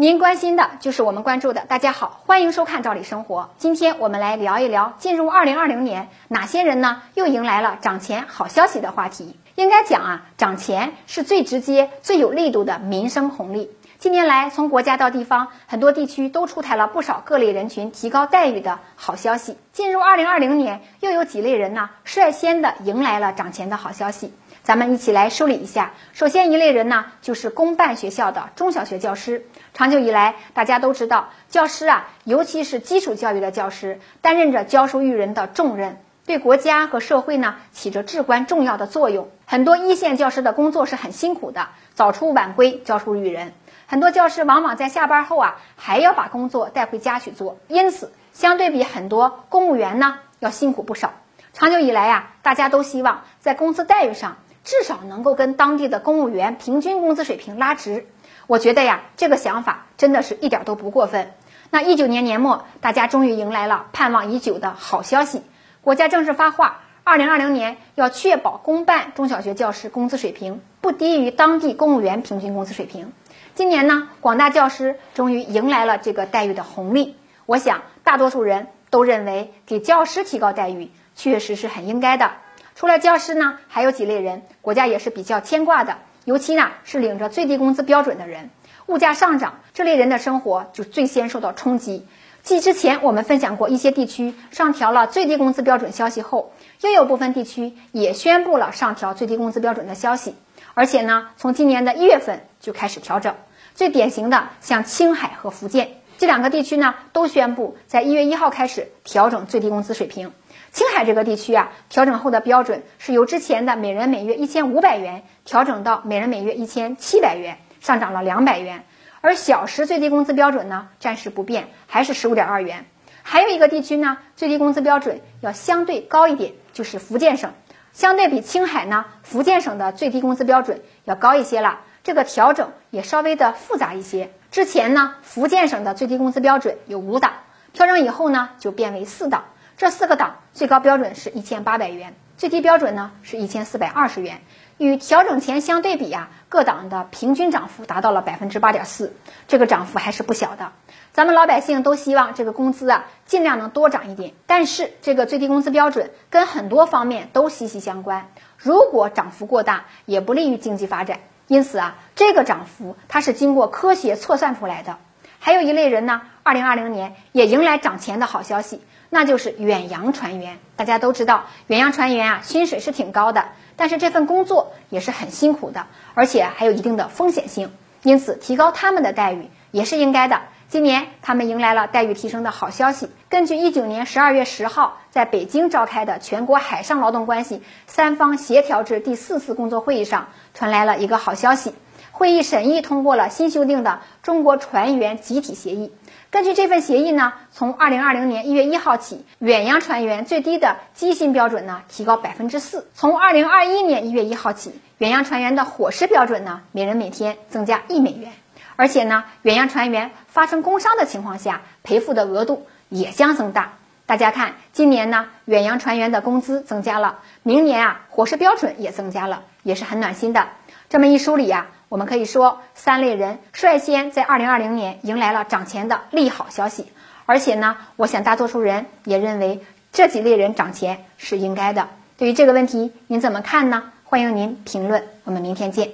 您关心的就是我们关注的。大家好，欢迎收看《赵理生活》。今天我们来聊一聊进入二零二零年，哪些人呢又迎来了涨钱好消息的话题。应该讲啊，涨钱是最直接、最有力度的民生红利。近年来，从国家到地方，很多地区都出台了不少各类人群提高待遇的好消息。进入二零二零年，又有几类人呢率先的迎来了涨钱的好消息。咱们一起来梳理一下。首先一类人呢，就是公办学校的中小学教师。长久以来，大家都知道，教师啊，尤其是基础教育的教师，担任着教书育人的重任，对国家和社会呢起着至关重要的作用。很多一线教师的工作是很辛苦的，早出晚归教书育人。很多教师往往在下班后啊，还要把工作带回家去做，因此相对比很多公务员呢要辛苦不少。长久以来呀，大家都希望在工资待遇上至少能够跟当地的公务员平均工资水平拉直。我觉得呀，这个想法真的是一点都不过分。那一九年年末，大家终于迎来了盼望已久的好消息，国家正式发话，二零二零年要确保公办中小学教师工资水平不低于当地公务员平均工资水平。今年呢，广大教师终于迎来了这个待遇的红利。我想，大多数人都认为给教师提高待遇确实是很应该的。除了教师呢，还有几类人，国家也是比较牵挂的。尤其呢，是领着最低工资标准的人，物价上涨，这类人的生活就最先受到冲击。继之前我们分享过一些地区上调了最低工资标准消息后，又有部分地区也宣布了上调最低工资标准的消息，而且呢，从今年的一月份就开始调整。最典型的像青海和福建这两个地区呢，都宣布在一月一号开始调整最低工资水平。青海这个地区啊，调整后的标准是由之前的每人每月一千五百元调整到每人每月一千七百元，上涨了两百元。而小时最低工资标准呢，暂时不变，还是十五点二元。还有一个地区呢，最低工资标准要相对高一点，就是福建省。相对比青海呢，福建省的最低工资标准要高一些了。这个调整也稍微的复杂一些。之前呢，福建省的最低工资标准有五档，调整以后呢，就变为四档。这四个档最高标准是一千八百元，最低标准呢是一千四百二十元。与调整前相对比呀，各档的平均涨幅达到了百分之八点四，这个涨幅还是不小的。咱们老百姓都希望这个工资啊尽量能多涨一点，但是这个最低工资标准跟很多方面都息息相关，如果涨幅过大，也不利于经济发展。因此啊，这个涨幅它是经过科学测算出来的。还有一类人呢，二零二零年也迎来涨钱的好消息，那就是远洋船员。大家都知道，远洋船员啊，薪水是挺高的，但是这份工作也是很辛苦的，而且还有一定的风险性。因此，提高他们的待遇也是应该的。今年他们迎来了待遇提升的好消息。根据一九年十二月十号在北京召开的全国海上劳动关系三方协调制第四次工作会议上，传来了一个好消息。会议审议通过了新修订的《中国船员集体协议》。根据这份协议呢，从二零二零年一月一号起，远洋船员最低的基薪标准呢提高百分之四；从二零二一年一月一号起，远洋船员的伙食标准呢每人每天增加一美元。而且呢，远洋船员发生工伤的情况下，赔付的额度也将增大。大家看，今年呢，远洋船员的工资增加了，明年啊，伙食标准也增加了，也是很暖心的。这么一梳理呀，我们可以说，三类人率先在二零二零年迎来了涨钱的利好消息。而且呢，我想大多数人也认为这几类人涨钱是应该的。对于这个问题，您怎么看呢？欢迎您评论。我们明天见。